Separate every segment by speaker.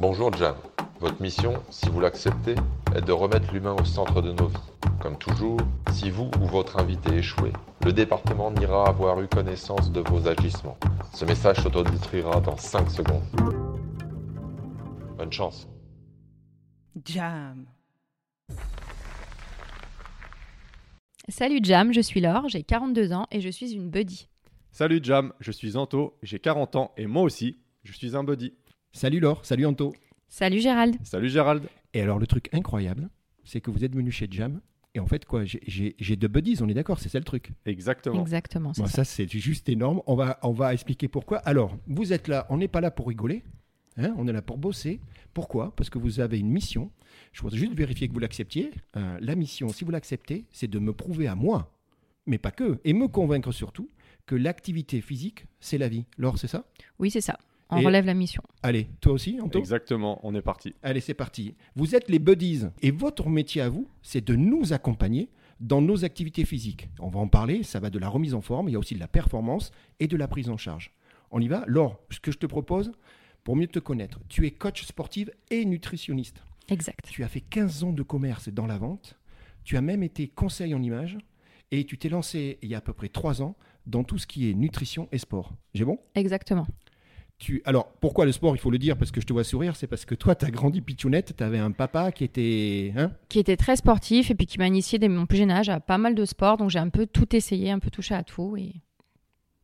Speaker 1: Bonjour Jam. Votre mission, si vous l'acceptez, est de remettre l'humain au centre de nos vies. Comme toujours, si vous ou votre invité échouez, le département n'ira avoir eu connaissance de vos agissements. Ce message s'autodétruira dans 5 secondes. Bonne chance.
Speaker 2: Jam.
Speaker 3: Salut Jam, je suis Laure, j'ai 42 ans et je suis une buddy.
Speaker 4: Salut Jam, je suis Anto, j'ai 40 ans et moi aussi, je suis un buddy.
Speaker 5: Salut Laure, salut Anto.
Speaker 3: Salut Gérald.
Speaker 4: Salut Gérald.
Speaker 5: Et alors le truc incroyable, c'est que vous êtes venu chez Jam. Et en fait, quoi, j'ai- deux buddies, on est d'accord, c'est ça le truc.
Speaker 4: Exactement.
Speaker 3: Exactement,
Speaker 5: Bon,
Speaker 3: ça.
Speaker 5: ça, c'est juste énorme. On va, on va expliquer pourquoi. Alors, vous êtes là, on n'est pas là pour rigoler. hein, on est là pour bosser. Pourquoi? Parce que vous avez une mission. Je voudrais juste vérifier que vous l'acceptiez. Euh, la mission, si vous l'acceptez, c'est de me prouver à moi, mais pas que, et me convaincre surtout que l'activité physique, c'est la vie. Laure, c'est ça?
Speaker 3: Oui, c'est ça. On
Speaker 5: Et-
Speaker 3: relève la mission.
Speaker 5: Allez, toi aussi, Anto
Speaker 4: Exactement, on est parti.
Speaker 5: Allez, c'est parti. Vous êtes les buddies et votre métier à vous, c'est de nous accompagner dans nos activités physiques. On va en parler, ça va de la remise en forme, il y a aussi de la performance et de la prise en charge. On y va Laure, ce que je te propose, pour mieux te connaître, tu es coach sportive et nutritionniste.
Speaker 3: Exact.
Speaker 5: Tu as fait 15 ans de commerce dans la vente, tu as même été conseil en image et tu t'es lancé il y a à peu près 3 ans dans tout ce qui est nutrition et sport. J'ai bon?
Speaker 3: Exactement.
Speaker 5: Tu... Alors, pourquoi le sport Il faut le dire parce que je te vois sourire. C'est parce que toi, tu as grandi pitchounette. Tu avais un papa qui était. Hein?
Speaker 3: Qui était très sportif et puis qui m'a initié dès mon plus jeune âge à pas mal de sports. Donc j'ai un peu tout essayé, un peu touché à tout. Et,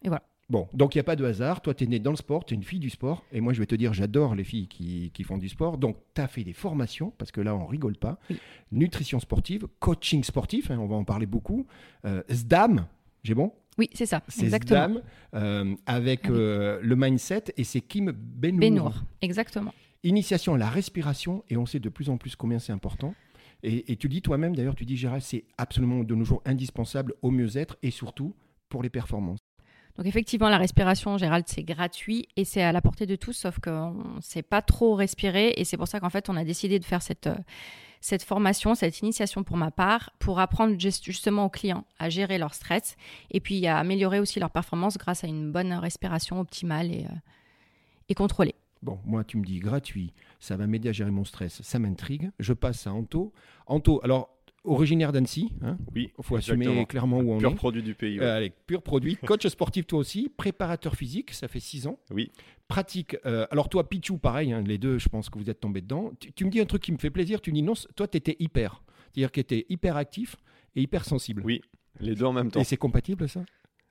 Speaker 3: et voilà.
Speaker 5: bon, donc il n'y a pas de hasard. Toi, tu es née dans le sport. Tu es une fille du sport. Et moi, je vais te dire, j'adore les filles qui, qui font du sport. Donc, tu as fait des formations parce que là, on rigole pas.
Speaker 3: Oui.
Speaker 5: Nutrition sportive, coaching sportif. hein, on va en parler beaucoup. Euh, SDAM, j'ai bon?
Speaker 3: Oui, c'est ça.
Speaker 5: C'est
Speaker 3: Exactement.
Speaker 5: SDAM euh, avec euh, le mindset. Et c'est Kim Benour.
Speaker 3: Benour. Exactement.
Speaker 5: Initiation à la respiration, et on sait de plus en plus combien c'est important. Et, et tu dis toi-même, d'ailleurs, tu dis Gérald, c'est absolument de nos jours indispensable au mieux-être et surtout pour les performances.
Speaker 3: Donc effectivement, la respiration, Gérald, c'est gratuit et c'est à la portée de tous, sauf qu'on ne sait pas trop respirer. Et c'est pour ça qu'en fait, on a décidé de faire cette, euh, cette formation, cette initiation pour ma part, pour apprendre just- justement aux clients à gérer leur stress et puis à améliorer aussi leur performance grâce à une bonne respiration optimale et, euh, et contrôlée.
Speaker 5: Bon, moi, tu me dis gratuit, ça va m'aider à gérer mon stress, ça m'intrigue. Je passe à Anto. Anto, alors, originaire d'Annecy, hein,
Speaker 4: Oui,
Speaker 5: il faut assumer clairement où on
Speaker 4: Pur
Speaker 5: est.
Speaker 4: produit du pays. ouais.
Speaker 5: Euh, allez, pur produit. Coach sportif, toi aussi. Préparateur physique, ça fait 6 ans.
Speaker 4: Oui.
Speaker 5: Pratique. euh, alors, toi, Pichou, pareil, hein, les deux, je pense que vous êtes tombés dedans. Tu, tu me dis un truc qui me fait plaisir. Tu dis non, toi, tu étais hyper. C'est-à-dire que tu étais hyper actif et hyper sensible.
Speaker 4: Oui, les deux en même temps.
Speaker 5: Et c'est compatible, ça?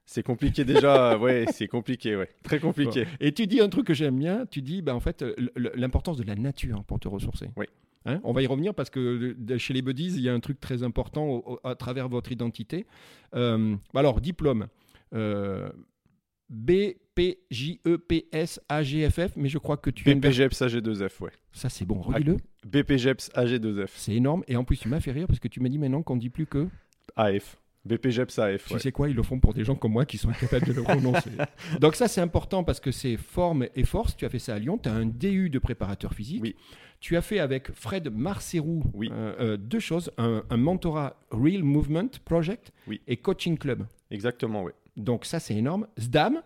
Speaker 4: C'est compliqué déjà, ouais, c'est compliqué, ouais. Très compliqué.
Speaker 5: Et tu dis un truc que j'aime bien. Tu dis, bah, en fait, l'importance de la nature pour te ressourcer.
Speaker 4: Oui.
Speaker 5: Hein, on va y revenir parce que chez les buddies, il y a un truc très important au- au- à travers votre identité. Euh, alors, diplôme. Euh, BPJEPS AGFF, mais je crois que tu as une version-
Speaker 4: BPGEPS AG2F, ouais.
Speaker 5: Ça, c'est bon, redis-le.
Speaker 4: BPGEPS AG2F.
Speaker 5: C'est énorme. Et en plus, tu m'as fait rire parce que tu m'as dit maintenant qu'on dit plus que.
Speaker 4: AF. BPGEPS AF,
Speaker 5: Tu
Speaker 4: ouais.
Speaker 5: sais quoi, ils le font pour des gens comme moi qui sont incapables de le prononcer. Donc, ça, c'est important parce que c'est forme et force. Tu as fait ça à Lyon. Tu as un DU de préparateur physique.
Speaker 4: Oui.
Speaker 5: Tu as fait avec Fred Marcerou
Speaker 4: Oui.
Speaker 5: euh, euh, deux choses un, un mentorat Real Movement Project
Speaker 4: Oui.
Speaker 5: et Coaching Club.
Speaker 4: Exactement, ouais.
Speaker 5: Donc, ça, c'est énorme. SDAM,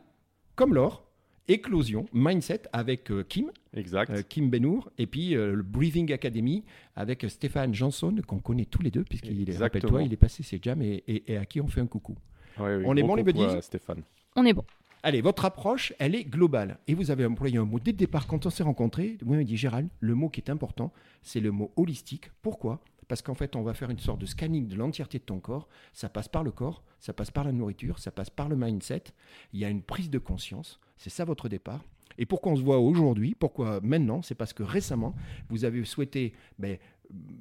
Speaker 5: comme l'or, Éclosion, Mindset avec euh, Kim.
Speaker 4: Exact.
Speaker 5: Euh, Kim Benour, et puis euh, le Breathing Academy avec Stéphane Janson, qu'on connaît tous les deux, puisqu'il est, rappelle-toi, il est passé chez Jam et, et- et à qui on fait un coucou.
Speaker 4: Ouais,
Speaker 5: on est bon, les buddies
Speaker 4: Stéphane.
Speaker 3: On est bon.
Speaker 5: Allez, votre approche, elle est globale. Et vous avez employé un mot dès le départ, quand on s'est rencontrés, vous m'avez dit, Gérald, le mot qui est important, c'est le mot holistique. Pourquoi? Parce qu'en fait, on va faire une sorte de scanning de l'entièreté de ton corps. Ça passe par le corps, ça passe par la nourriture, ça passe par le mindset. Il y a une prise de conscience. C'est ça votre départ. Et pourquoi on se voit aujourd'hui? Pourquoi maintenant? C'est parce que récemment, vous avez souhaité ben,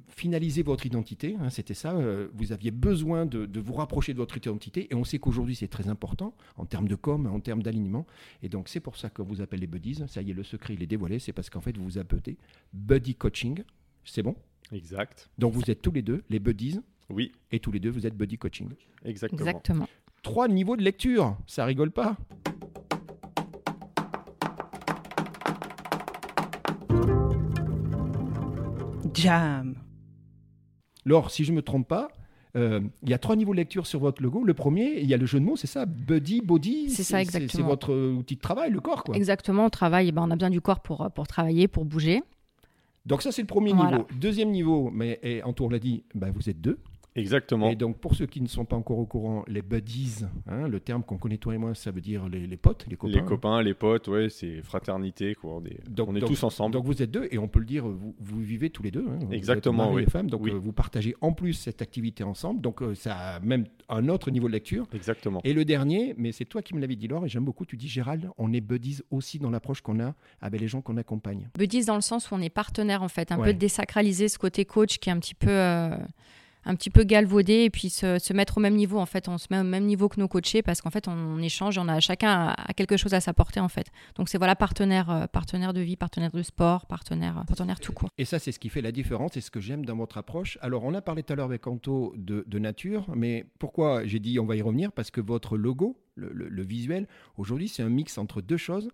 Speaker 5: finaliser votre identité. hein, C'était ça. euh, vous aviez besoin de, de vous rapprocher de votre identité. Et on sait qu'aujourd'hui, c'est très important en termes de com, en termes d'alignement. Et donc, c'est pour ça qu'on vous appelle les buddies. Ça y est, le secret, il est dévoilé. C'est parce qu'en fait, vous vous appelez buddy coaching. C'est bon?
Speaker 4: Exact.
Speaker 5: Donc, vous êtes tous les deux les buddies.
Speaker 4: Oui,
Speaker 5: Et tous les deux, vous êtes buddy coaching.
Speaker 4: exactement.
Speaker 3: Exactement.
Speaker 5: Trois niveaux de lecture. Ça rigole pas.
Speaker 2: Jam.
Speaker 5: Laure, si je ne me trompe pas, euh, il y a trois niveaux de lecture sur votre logo. Le premier, il y a le jeu de mots, c'est ça Buddy, body.
Speaker 3: C'est ça,
Speaker 5: C'est
Speaker 3: exactement.
Speaker 5: votre outil de travail, le corps, quoi.
Speaker 3: Exactement, au travail, eh ben, on a besoin du corps pour, pour travailler, pour bouger.
Speaker 5: Donc ça, c'est le premier
Speaker 3: Voilà.
Speaker 5: niveau. Deuxième niveau, mais et Antoine l'a dit, bah, vous êtes deux.
Speaker 4: Exactement.
Speaker 5: Et donc, pour ceux qui ne sont pas encore au courant, les buddies, hein, le terme qu'on connaît toi et moi, ça veut dire les, les potes, les copains.
Speaker 4: Les copains, les potes, ouais, c'est fraternité, quoi. On est,
Speaker 5: Donc-
Speaker 4: on est
Speaker 5: donc-
Speaker 4: tous ensemble.
Speaker 5: Donc vous êtes deux, et on peut le dire, vous, vous vivez tous les deux. hein. Vous
Speaker 4: Exactement,
Speaker 5: êtes
Speaker 4: oui.
Speaker 5: et femme, donc
Speaker 4: Oui.
Speaker 5: euh, vous partagez en plus cette activité ensemble. Donc euh, ça a même un autre niveau de lecture.
Speaker 4: Exactement.
Speaker 5: Et le dernier, mais c'est toi qui me l'avais dit, Laure, et j'aime beaucoup, tu dis Gérald, on est buddies aussi dans l'approche qu'on a avec les gens qu'on accompagne.
Speaker 3: Buddies dans le sens où on est partenaire en fait, un
Speaker 5: Ouais.
Speaker 3: peu désacraliser ce côté coach qui est un petit peu euh, un petit peu galvaudé et puis se, se mettre au même niveau en fait, on se met au même niveau que nos coachés parce qu'en fait on, échange, on a chacun a, a quelque chose à s'apporter en fait. Donc c'est voilà partenaire euh, partenaire de vie, partenaire de sport, partenaire partenaire tout court.
Speaker 5: Et ça, c'est ce qui fait la différence et ce que j'aime dans votre approche. Alors, on a parlé tout à l'heure avec Anto de, de nature, mais pourquoi j'ai dit on va y revenir? Parce que votre logo, le, le- le visuel, aujourd'hui, c'est un mix entre deux choses.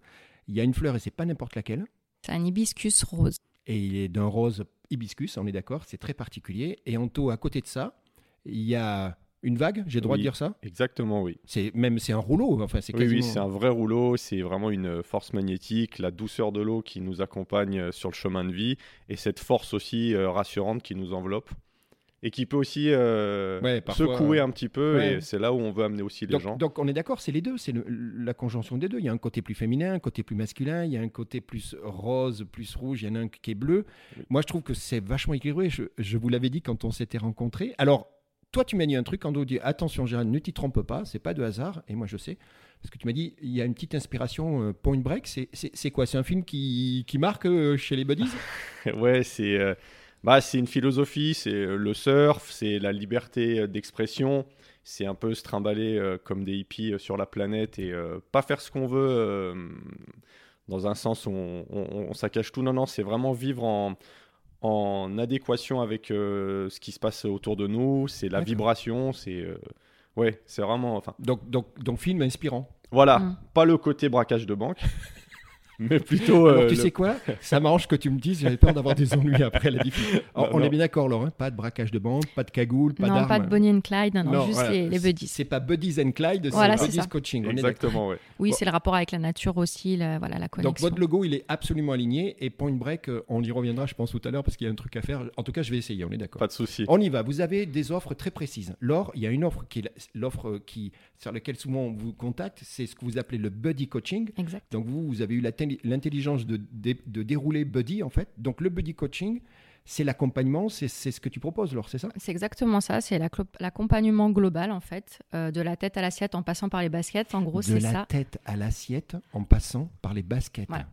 Speaker 5: Il y a une fleur et c'est pas n'importe laquelle.
Speaker 3: C'est un hibiscus rose.
Speaker 5: Et il est d'un rose hibiscus, on est d'accord, c'est très particulier. Et Anto, à côté de ça, il y a une vague, j'ai le droit
Speaker 4: Oui.
Speaker 5: de dire ça?
Speaker 4: Exactement, oui.
Speaker 5: C'est même c'est un rouleau, enfin c'est
Speaker 4: Oui, oui,
Speaker 5: quasiment.
Speaker 4: c'est un vrai rouleau, c'est vraiment une force magnétique, la douceur de l'eau qui nous accompagne sur le chemin de vie, et cette force aussi euh, rassurante qui nous enveloppe, et qui peut aussi euh,
Speaker 5: Ouais, parfois,
Speaker 4: secouer
Speaker 5: euh,
Speaker 4: un petit peu,
Speaker 5: ouais.
Speaker 4: et c'est là où on veut amener aussi les
Speaker 5: donc,
Speaker 4: gens.
Speaker 5: donc on est d'accord, c'est les deux, c'est le- la conjonction des deux. Il y a un côté plus féminin, un côté plus masculin, il y a un côté plus rose, plus rouge, il y en a un qui est bleu.
Speaker 4: Oui.
Speaker 5: Moi je trouve que c'est vachement équilibré, je, je vous l'avais dit quand on s'était rencontrés. Alors, toi tu m'as dit un truc, Ando dit attention Gérald, ne t'y trompe pas, c'est pas de hasard, et moi je sais. Parce que tu m'as dit, il y a une petite inspiration euh, Point Break, c'est- c'est c'est quoi? C'est un film qui, qui marque euh, chez les buddies?
Speaker 4: Ouais, c'est bah, c'est une philosophie, c'est euh, le surf, c'est la liberté euh, d'expression, c'est un peu se trimballer euh, comme des hippies sur la planète et euh, pas faire ce qu'on veut euh, dans un sens où on, on- on tout. Non, non, c'est vraiment vivre en, en adéquation avec euh, ce qui se passe autour de nous, c'est la vibration, c'est. euh, ouais, c'est vraiment. Enfin,
Speaker 5: donc, donc, donc film inspirant.
Speaker 4: voilà,
Speaker 3: Mm.
Speaker 4: pas le côté braquage de banque, mais plutôt.
Speaker 5: Alors
Speaker 4: euh,
Speaker 5: tu
Speaker 4: le-
Speaker 5: sais quoi? Ça m'arrange que tu me dises, j'avais peur d'avoir des ennuis après la diffusion. Alors,
Speaker 4: Non,
Speaker 5: on
Speaker 4: non.
Speaker 5: est bien d'accord, Laure, hein, pas de braquage de banque, pas de cagoule, pas
Speaker 3: non,
Speaker 5: d'armes.
Speaker 3: pas de Bonnie and Clyde, non, non,
Speaker 5: Non,
Speaker 3: juste
Speaker 5: voilà.
Speaker 3: les, les buddies.
Speaker 5: C'est pas Buddies and Clyde, c'est
Speaker 3: Voilà,
Speaker 5: Buddies
Speaker 3: ça.
Speaker 5: Coaching.
Speaker 4: Exactement, ouais.
Speaker 3: Oui,
Speaker 5: Bon.
Speaker 3: c'est le rapport avec la nature aussi, la, voilà la connexion.
Speaker 5: Donc votre logo, il est absolument aligné et Point Break, euh, on y reviendra, je pense tout à l'heure parce qu'il y a un truc à faire. En tout cas, je vais essayer. On est d'accord.
Speaker 4: Pas de souci.
Speaker 5: On y va. Vous avez des offres très précises. Laure, il y a une offre qui l'offre qui sur laquelle souvent on vous contacte, c'est ce que vous appelez le buddy coaching.
Speaker 3: Exact.
Speaker 5: Donc vous, vous avez eu la ten- l'intelligence de, de- de dérouler buddy en fait. Donc le buddy coaching, c'est l'accompagnement, c'est ce que tu proposes, Laure, c'est ça?
Speaker 3: C'est exactement ça, c'est la l'accompagnement global en fait, euh, de la tête à l'assiette en passant par les baskets. En gros,
Speaker 5: De
Speaker 3: c'est
Speaker 5: la
Speaker 3: ça.
Speaker 5: tête à l'assiette en passant par les baskets.
Speaker 3: Voilà.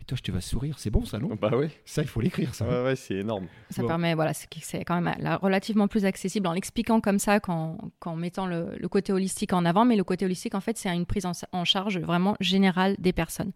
Speaker 5: Et toi, je te vas sourire, c'est bon ça, non?
Speaker 4: Bah ouais,
Speaker 5: Ça, il faut l'écrire, ça.
Speaker 4: ouais, ouais, c'est énorme.
Speaker 3: Ça
Speaker 5: Bon.
Speaker 3: permet, voilà, c'est quand même la- relativement plus accessible en l'expliquant comme ça qu'en mettant le, le côté holistique en avant. Mais le côté holistique, en fait, c'est une prise en, en charge vraiment générale des personnes.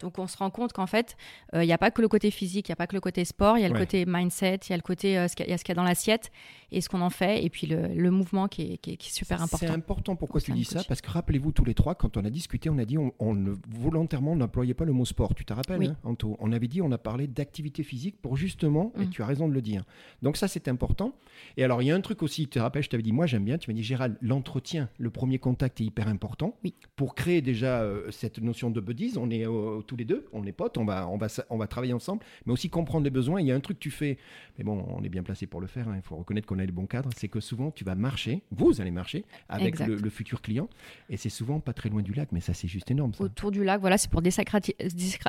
Speaker 3: Donc on se rend compte qu'en fait, euh, il n'y a pas que le côté physique, il n'y a pas que le côté sport, il y a le
Speaker 5: Ouais.
Speaker 3: côté mindset, il y a le côté, euh, ce qu'il y a- il y a ce qu'il y a dans l'assiette et ce qu'on en fait, et puis le, le mouvement qui est, qui est- qui est super
Speaker 5: C'est
Speaker 3: important.
Speaker 5: important pourquoi
Speaker 3: Au
Speaker 5: tu dis ça. Parce que rappelez-vous tous les trois, quand on a discuté, on a dit on, on ne, volontairement n'employait pas le mot sport. Tu te rappelles,
Speaker 3: Oui.
Speaker 5: hein, Anto? On avait dit on a parlé d'activité physique pour justement, et
Speaker 3: Mm.
Speaker 5: tu as raison de le dire. Donc ça c'est important. Et alors il y a un truc aussi, tu te rappelles, je t'avais dit moi j'aime bien, tu m'as dit Gérald, l'entretien, le premier contact est hyper important.
Speaker 3: Oui.
Speaker 5: Pour créer déjà euh, cette notion de buddies, on est euh, tous les deux, on est potes, on va, on, va, on va travailler ensemble, mais aussi comprendre les besoins. Il y a un truc que tu fais, mais bon, on est bien placé pour le faire, hein, il faut reconnaître qu'on a les bons cadres, c'est que souvent tu vas marcher, vous allez marcher avec le, le futur client, et c'est souvent pas très loin du lac, mais ça c'est juste énorme. Ça.
Speaker 3: autour du lac. Voilà, c'est pour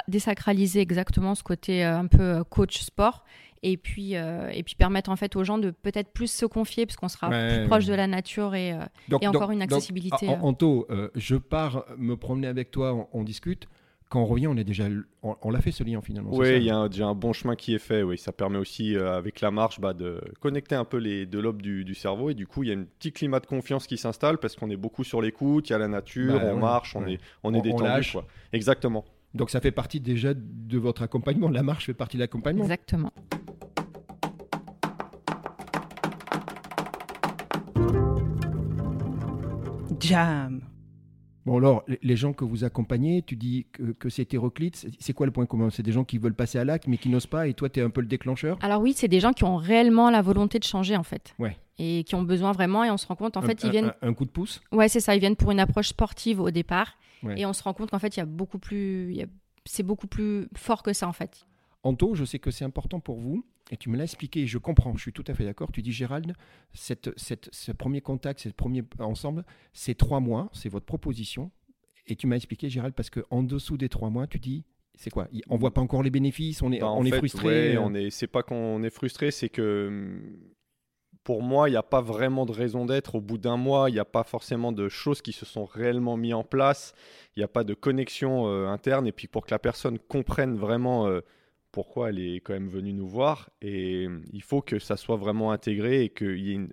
Speaker 3: désacraliser exactement ce côté euh, un peu euh, coach sport. Et puis, euh, et puis permettre en fait aux gens de peut-être plus se confier, parce qu'on sera
Speaker 5: Ouais,
Speaker 3: plus proche de la nature et, euh,
Speaker 5: Donc,
Speaker 3: et
Speaker 5: donc-
Speaker 3: encore une
Speaker 5: donc,
Speaker 3: accessibilité.
Speaker 5: en-
Speaker 3: euh,
Speaker 5: Anto, euh, je pars me promener avec toi, on, on discute. Quand on revient, on est déjà, on, on l'a fait ce lien finalement.
Speaker 4: Oui, il y a un- déjà un bon chemin qui est fait. Oui, ça permet aussi euh, avec la marche bah, de connecter un peu les deux lobes du, du cerveau et du coup il y a un petit climat de confiance qui s'installe parce qu'on est beaucoup sur l'écoute, il y a la nature,
Speaker 5: Bah,
Speaker 4: on
Speaker 5: ouais,
Speaker 4: marche, on
Speaker 5: ouais.
Speaker 4: est on est
Speaker 5: On- on
Speaker 4: détendu.
Speaker 5: lâche.
Speaker 4: quoi. Exactement.
Speaker 5: Donc ça fait partie déjà de votre accompagnement. La marche fait partie de l'accompagnement.
Speaker 3: Exactement.
Speaker 2: Jam.
Speaker 5: Bon alors, les- gens que vous accompagnez, tu dis que, que c'est hétéroclite. C'est- quoi le point commun? C'est des gens qui veulent passer à l'acte mais qui n'osent pas et toi tu es un peu le déclencheur?
Speaker 3: Alors oui, c'est des gens qui ont réellement la volonté de changer en fait.
Speaker 5: Ouais.
Speaker 3: Et qui ont besoin vraiment, et on se rend compte, en
Speaker 5: Un-
Speaker 3: fait, ils
Speaker 5: un-
Speaker 3: viennent.
Speaker 5: Un, coup de pouce?
Speaker 3: Ouais, c'est ça, ils viennent pour une approche sportive au départ.
Speaker 5: Ouais.
Speaker 3: Et on se rend compte qu'en fait, il y a beaucoup plus. il y a- C'est beaucoup plus fort que ça en fait.
Speaker 5: Anto, je sais que c'est important pour vous, et tu me l'as expliqué, je comprends, je suis tout à fait d'accord. Tu dis, Gérald, cette, cette- ce premier contact, ce premier ensemble, c'est trois mois, c'est votre proposition. Et tu m'as expliqué, Gérald, parce qu'en dessous des trois mois, tu dis, c'est quoi? On voit pas encore les bénéfices, on est,
Speaker 4: Bah, en
Speaker 5: on est
Speaker 4: fait,
Speaker 5: frustré.
Speaker 4: ouais,
Speaker 5: euh,
Speaker 4: on est. C'est pas qu'on est frustré, c'est que hum, pour moi, il n'y a pas vraiment de raison d'être. Au bout d'un mois, il n'y a pas forcément de choses qui se sont réellement mises en place. Il n'y a pas de connexion euh, interne. Et puis pour que la personne comprenne vraiment euh, pourquoi elle est quand même venue nous voir, et hum, il faut que ça soit vraiment intégré et qu'il y ait une,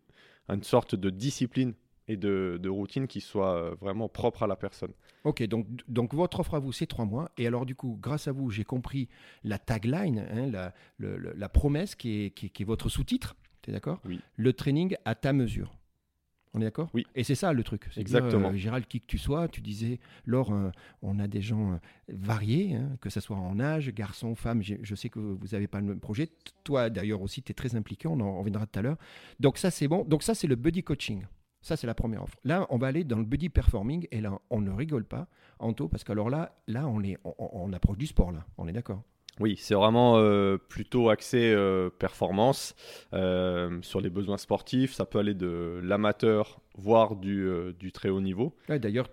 Speaker 4: une sorte de discipline et de, de routine qui soit euh, vraiment propre à la personne.
Speaker 5: Ok, donc, donc votre offre à vous, c'est trois mois. Et alors, du coup, grâce à vous, j'ai compris la tagline, hein, la, le- le- la promesse qui est, qui est- qui est votre sous-titre. Tu es d'accord?
Speaker 4: Oui.
Speaker 5: Le training à ta mesure. On est d'accord?
Speaker 4: Oui.
Speaker 5: Et c'est ça le truc.
Speaker 4: Exactement.
Speaker 5: euh, Gérald, qui que tu sois, tu disais, Laure, euh, on a des gens euh, variés, hein, que ce soit en âge, garçons, femmes. j'ai- Je sais que vous n'avez pas le même projet. Toi, d'ailleurs, aussi, tu es très impliqué. On en reviendra tout à l'heure. Donc, ça, c'est bon. Donc, ça, c'est le buddy coaching. Ça, c'est la première offre. Là, on va aller dans le buddy performing. Et là, on ne rigole pas, Anto, parce qu'alors là, là on, est, on, on approche du sport, là. On est d'accord?
Speaker 4: Oui, c'est vraiment euh, plutôt axé euh, performance euh, sur les besoins sportifs. Ça peut aller de l'amateur, voire du, du très haut niveau.
Speaker 5: Ouais, D'ailleurs,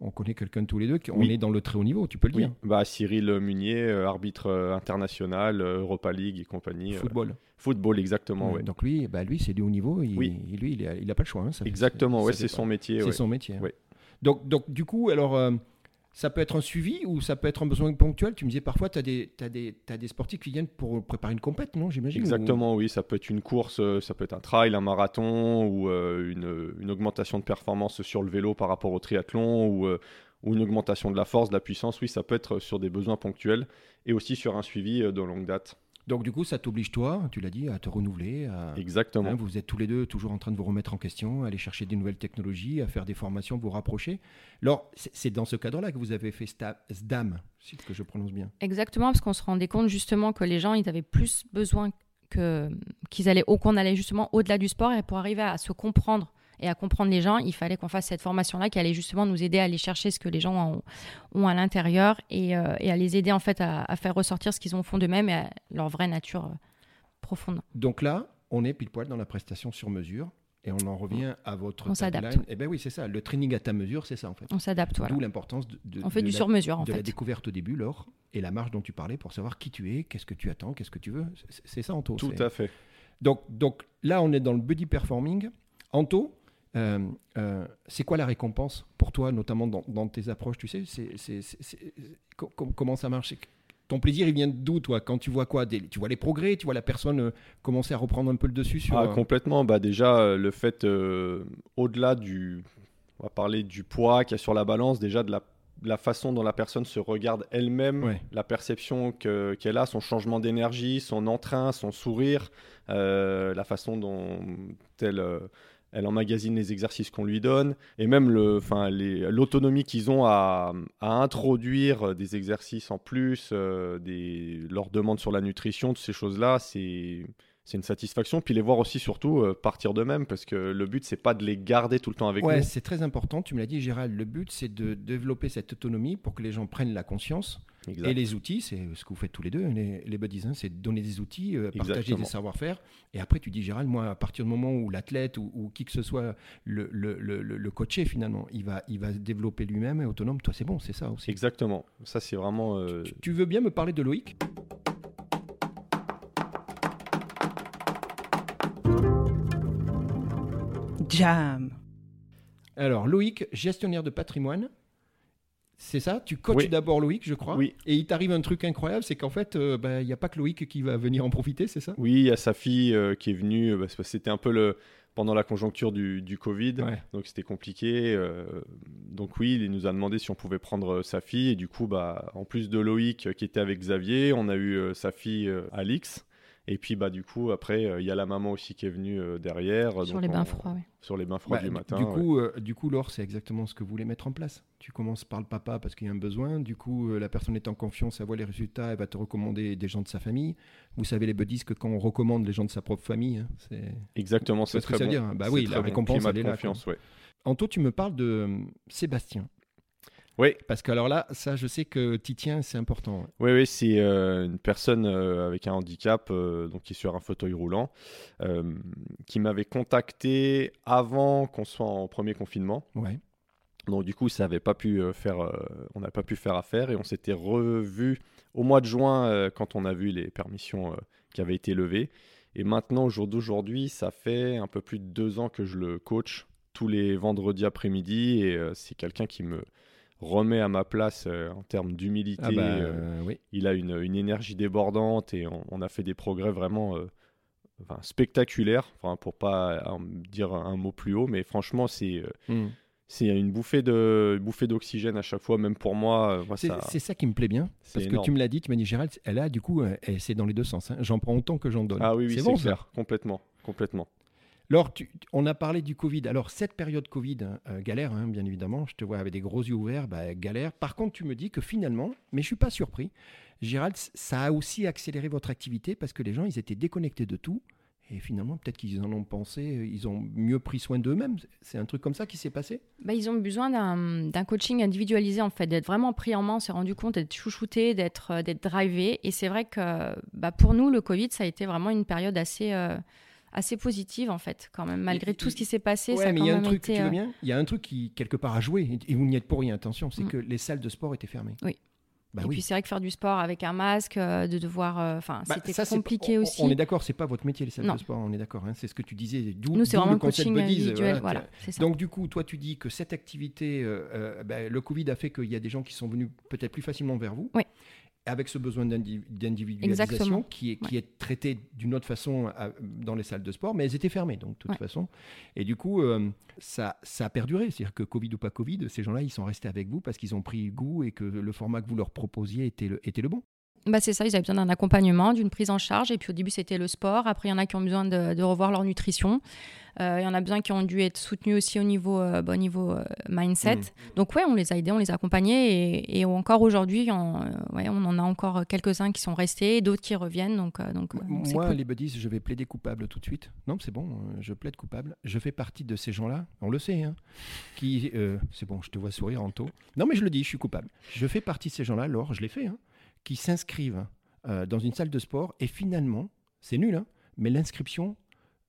Speaker 5: on connaît quelqu'un tous les deux. qui- On
Speaker 4: Oui.
Speaker 5: est dans le très haut niveau, tu peux le dire.
Speaker 4: Bah, Cyril Munier, arbitre international, Europa League et compagnie.
Speaker 5: Football.
Speaker 4: football, exactement.
Speaker 5: Ouais,
Speaker 4: ouais.
Speaker 5: Donc lui, bah lui c'est du haut niveau. Il,
Speaker 4: Oui.
Speaker 5: il- lui, il a, il a pas le choix. hein, ça
Speaker 4: Exactement, c'est son métier.
Speaker 5: C'est son métier. hein. Donc, donc, du coup, alors, ça peut être un suivi ou ça peut être un besoin ponctuel. Tu me disais parfois, tu as des, des, des sportifs qui viennent pour préparer une compète, non J'imagine.
Speaker 4: Exactement, oui. Ça peut être une course, euh, ça peut être un trail, un marathon ou euh, une, augmentation de performance sur le vélo par rapport au triathlon ou, euh, ou une augmentation de la force, de la puissance. Oui, ça peut être sur des besoins ponctuels et aussi sur un suivi de longue date.
Speaker 5: Donc, du coup, ça t'oblige, toi, tu l'as dit, à te renouveler. À...
Speaker 4: Exactement.
Speaker 5: Hein, vous êtes tous les deux toujours en train de vous remettre en question, à aller chercher des nouvelles technologies, à faire des formations, vous rapprocher. Alors, c'est dans ce cadre-là que vous avez fait SDAM, si que je prononce bien.
Speaker 3: Exactement, parce qu'on se rendait compte justement que les gens, ils avaient plus besoin que qu'ils allaient, qu'on allait justement au-delà du sport et pour arriver à se comprendre et à comprendre les gens, il fallait qu'on fasse cette formation-là qui allait justement nous aider à aller chercher ce que les gens ont, ont à l'intérieur et, euh, et à les aider en fait à, à faire ressortir ce qu'ils ont au fond d'eux-mêmes et à leur vraie nature euh, profonde.
Speaker 5: Donc là, on est pile poil dans la prestation sur mesure. Et on en revient à votre
Speaker 3: On s'adapte.
Speaker 5: Eh bien oui, c'est ça. Le training à ta mesure, c'est ça en fait.
Speaker 3: On s'adapte, voilà.
Speaker 5: D'où l'importance de, de-
Speaker 3: On fait
Speaker 5: de
Speaker 3: du
Speaker 5: la-
Speaker 3: sur-mesure en
Speaker 5: de la
Speaker 3: fait.
Speaker 5: découverte au début, Laure, et la marge dont tu parlais pour savoir qui tu es, qu'est-ce que tu attends, qu'est-ce que tu veux. C'est- ça, Anto.
Speaker 4: Tout à fait.
Speaker 5: Donc, donc là, on est dans le buddy performing. Anto, euh, euh, c'est quoi la récompense pour toi, notamment dans, dans tes approches Tu sais, c'est, c'est- c'est- c'est- co- co- comment ça marche? Ton plaisir, il vient d'où, toi? Quand tu vois quoi? Des- Tu vois les progrès? Tu vois la personne euh, commencer à reprendre un peu le dessus sur.
Speaker 4: Ah, complètement. Bah, déjà, le fait, au-delà du. On va parler du poids qu'il y a sur la balance, déjà de la, de la façon dont la personne se regarde elle-même,
Speaker 5: Ouais.
Speaker 4: la perception que- qu'elle a, son changement d'énergie, son entrain, son sourire, la façon dont elle. Elle emmagasine les exercices qu'on lui donne et même l'autonomie qu'ils ont à, introduire des exercices en plus, euh, des, leur demande sur la nutrition, toutes ces choses-là, c'est c'est une satisfaction. Puis les voir aussi surtout euh, partir d'eux-mêmes parce que le but c'est pas de les garder tout le temps avec
Speaker 5: Ouais,
Speaker 4: nous.
Speaker 5: c'est très important. Tu me l'as dit, Gérald. Le but, c'est de développer cette autonomie pour que les gens prennent la conscience.
Speaker 4: Exact.
Speaker 5: Et les outils, c'est ce que vous faites tous les deux, les, les buddies, hein, c'est donner des outils, euh, partager
Speaker 4: Exactement.
Speaker 5: des savoir-faire. Et après, tu dis, Gérald, moi, à partir du moment où l'athlète ou, ou qui que ce soit, le, le, le, le- le coaché finalement, il va, il va se développer lui-même et autonome. Toi, c'est bon, c'est ça aussi.
Speaker 4: Exactement. Ça c'est vraiment. euh,
Speaker 5: Tu, tu veux bien me parler de Loïc?
Speaker 2: Jam.
Speaker 5: Alors, Loïc, gestionnaire de patrimoine. C'est ça? Tu coaches
Speaker 4: Oui.
Speaker 5: d'abord Loïc, je crois.
Speaker 4: Oui.
Speaker 5: Et il t'arrive un truc incroyable, c'est qu'en fait, euh, bah, il n'y a pas que Loïc qui va venir en profiter, c'est ça?
Speaker 4: Oui, il y a sa fille euh, qui est venue. euh, parce que C'était un peu le pendant la conjoncture du, du Covid,
Speaker 5: Ouais.
Speaker 4: donc c'était compliqué. euh, donc oui, il nous a demandé si on pouvait prendre euh, sa fille et du coup, bah, en plus de Loïc euh, qui était avec Xavier, on a eu euh, sa fille euh, Alix. Et puis bah du coup après euh, il y a la maman aussi qui est venue euh, derrière
Speaker 3: Sur
Speaker 4: donc
Speaker 3: les bains
Speaker 4: on-
Speaker 3: froids, oui.
Speaker 4: sur les bains froids
Speaker 5: Bah,
Speaker 4: du matin.
Speaker 5: Du
Speaker 4: ouais.
Speaker 5: coup, euh, du coup, Laure, c'est exactement ce que vous voulez mettre en place. Tu commences par le papa parce qu'il y a un besoin. Du coup, euh, la personne est en confiance, elle voit les résultats, elle va te recommander des gens de sa famille. Vous savez, les buddies, que quand on recommande les gens de sa propre famille, hein, c'est.
Speaker 4: Exactement, c'est
Speaker 5: vois ce que
Speaker 4: très
Speaker 5: ça veut
Speaker 4: bon.
Speaker 5: dire Bah oui,
Speaker 4: très
Speaker 5: la
Speaker 4: bon.
Speaker 5: récompense,
Speaker 4: Climat
Speaker 5: elle est là.
Speaker 4: confiance, ouais.
Speaker 5: Anto, tu me parles de euh, Sébastien.
Speaker 4: Oui,
Speaker 5: Parce que alors là, ça, je sais que tu tiens, c'est important.
Speaker 4: Oui, oui, c'est euh, une personne euh, avec un handicap, euh, donc qui est sur un fauteuil roulant, qui m'avait contacté avant qu'on soit en premier confinement.
Speaker 5: Ouais.
Speaker 4: Donc du coup, ça avait pas pu faire, on n'a pas pu faire affaire et on s'était revu au mois de juin quand on a vu les permissions qui avaient été levées. Et maintenant, au jour d'aujourd'hui, ça fait un peu plus de deux ans que je le coach tous les vendredis après-midi et c'est quelqu'un qui me remet à ma place euh, en termes d'humilité.
Speaker 5: Ah bah,
Speaker 4: euh,
Speaker 5: oui.
Speaker 4: il a une, une énergie débordante et on, on a fait des progrès vraiment euh, enfin, spectaculaires, enfin, pour pas dire un mot plus haut, mais franchement, c'est euh,
Speaker 5: Mm.
Speaker 4: c'est une bouffée de une bouffée d'oxygène à chaque fois, même pour moi. moi,
Speaker 5: C'est
Speaker 4: ça-
Speaker 5: qui me plaît bien. Parce que tu me l'as dit, tu m'as dit, Gérald, elle a du coup, c'est dans les deux sens. hein. J'en prends autant que j'en donne.
Speaker 4: Ah oui, oui, c'est
Speaker 5: bon, ça.
Speaker 4: clair, complètement, complètement.
Speaker 5: Alors, on a parlé du Covid. Alors, cette période Covid, euh, galère, hein, bien évidemment. Je te vois avec des gros yeux ouverts, bah, galère. Par contre, tu me dis que finalement, mais je suis pas surpris, Gérald, ça a aussi accéléré votre activité parce que les gens, ils étaient déconnectés de tout. Et finalement, peut-être qu'ils en ont pensé, euh, ils ont mieux pris soin d'eux-mêmes. C'est un truc comme ça qui s'est passé?
Speaker 3: Bah, ils ont besoin d'un coaching individualisé, en fait, d'être vraiment pris en main, s'est rendu compte, d'être chouchouté, d'être euh, drivé. Et c'est vrai que bah, pour nous, le Covid, ça a été vraiment une période assez, assez positive, en fait, quand même. Malgré tout ce qui s'est passé, ça
Speaker 5: Ouais,
Speaker 3: a
Speaker 5: mais
Speaker 3: quand
Speaker 5: il y a un
Speaker 3: même
Speaker 5: truc,
Speaker 3: été...
Speaker 5: tu veux
Speaker 3: euh,
Speaker 5: bien Il y a un truc qui, quelque part, a joué, et vous n'y êtes pour rien, attention, c'est
Speaker 3: Mm.
Speaker 5: que les salles de sport étaient fermées.
Speaker 3: Oui.
Speaker 5: Bah
Speaker 3: et
Speaker 5: oui.
Speaker 3: puis c'est vrai que faire du sport avec un masque, euh, de devoir... euh, Enfin,
Speaker 5: Bah,
Speaker 3: c'était
Speaker 5: ça,
Speaker 3: compliqué
Speaker 5: on-
Speaker 3: aussi.
Speaker 5: On est d'accord, c'est pas votre métier les salles
Speaker 3: Non.
Speaker 5: de sport, on est d'accord. hein, c'est ce que tu disais. D'où,
Speaker 3: Nous, c'est vraiment
Speaker 5: le
Speaker 3: coaching
Speaker 5: buddies,
Speaker 3: individuel,
Speaker 5: voilà,
Speaker 3: ça.
Speaker 5: Donc du coup, toi, tu dis que cette activité, euh, euh, ben, le Covid a fait qu'il y a des gens qui sont venus peut-être plus facilement vers vous.
Speaker 3: Oui.
Speaker 5: Avec ce besoin d'indi- d'individualisation qui est, qui est traité d'une autre façon à- dans les salles de sport, mais elles étaient fermées, donc de toute
Speaker 3: Ouais.
Speaker 5: façon. Et du coup, euh, ça, ça a perduré. C'est-à-dire que Covid ou pas Covid, ces gens-là, ils sont restés avec vous parce qu'ils ont pris goût et que le format que vous leur proposiez était le, était le bon.
Speaker 3: Bah, c'est ça, ils avaient besoin d'un accompagnement, d'une prise en charge. Et puis au début, c'était le sport. Après, il y en a qui ont besoin de, de revoir leur nutrition. Euh, il y en a besoin qui ont dû être soutenus aussi au niveau, euh, bah, au niveau euh, mindset.
Speaker 5: Mm.
Speaker 3: Donc ouais, on les a aidés, on les a accompagnés. Et, et encore aujourd'hui, on, euh, ouais, on en a encore quelques-uns qui sont restés, d'autres qui reviennent. Donc, donc,
Speaker 5: Moi,
Speaker 3: cool.
Speaker 5: les buddies, je vais plaider coupable tout de suite. Non, c'est bon, je plaide coupable. Je fais partie de ces gens-là, on le sait, hein, qui... c'est bon, je te vois sourire, Anto. Non, mais je le dis, je suis coupable. Je fais partie de ces gens-là, Laure, je l'ai fait, hein, qui s'inscrivent euh, dans une salle de sport et finalement, c'est nul, hein, mais l'inscription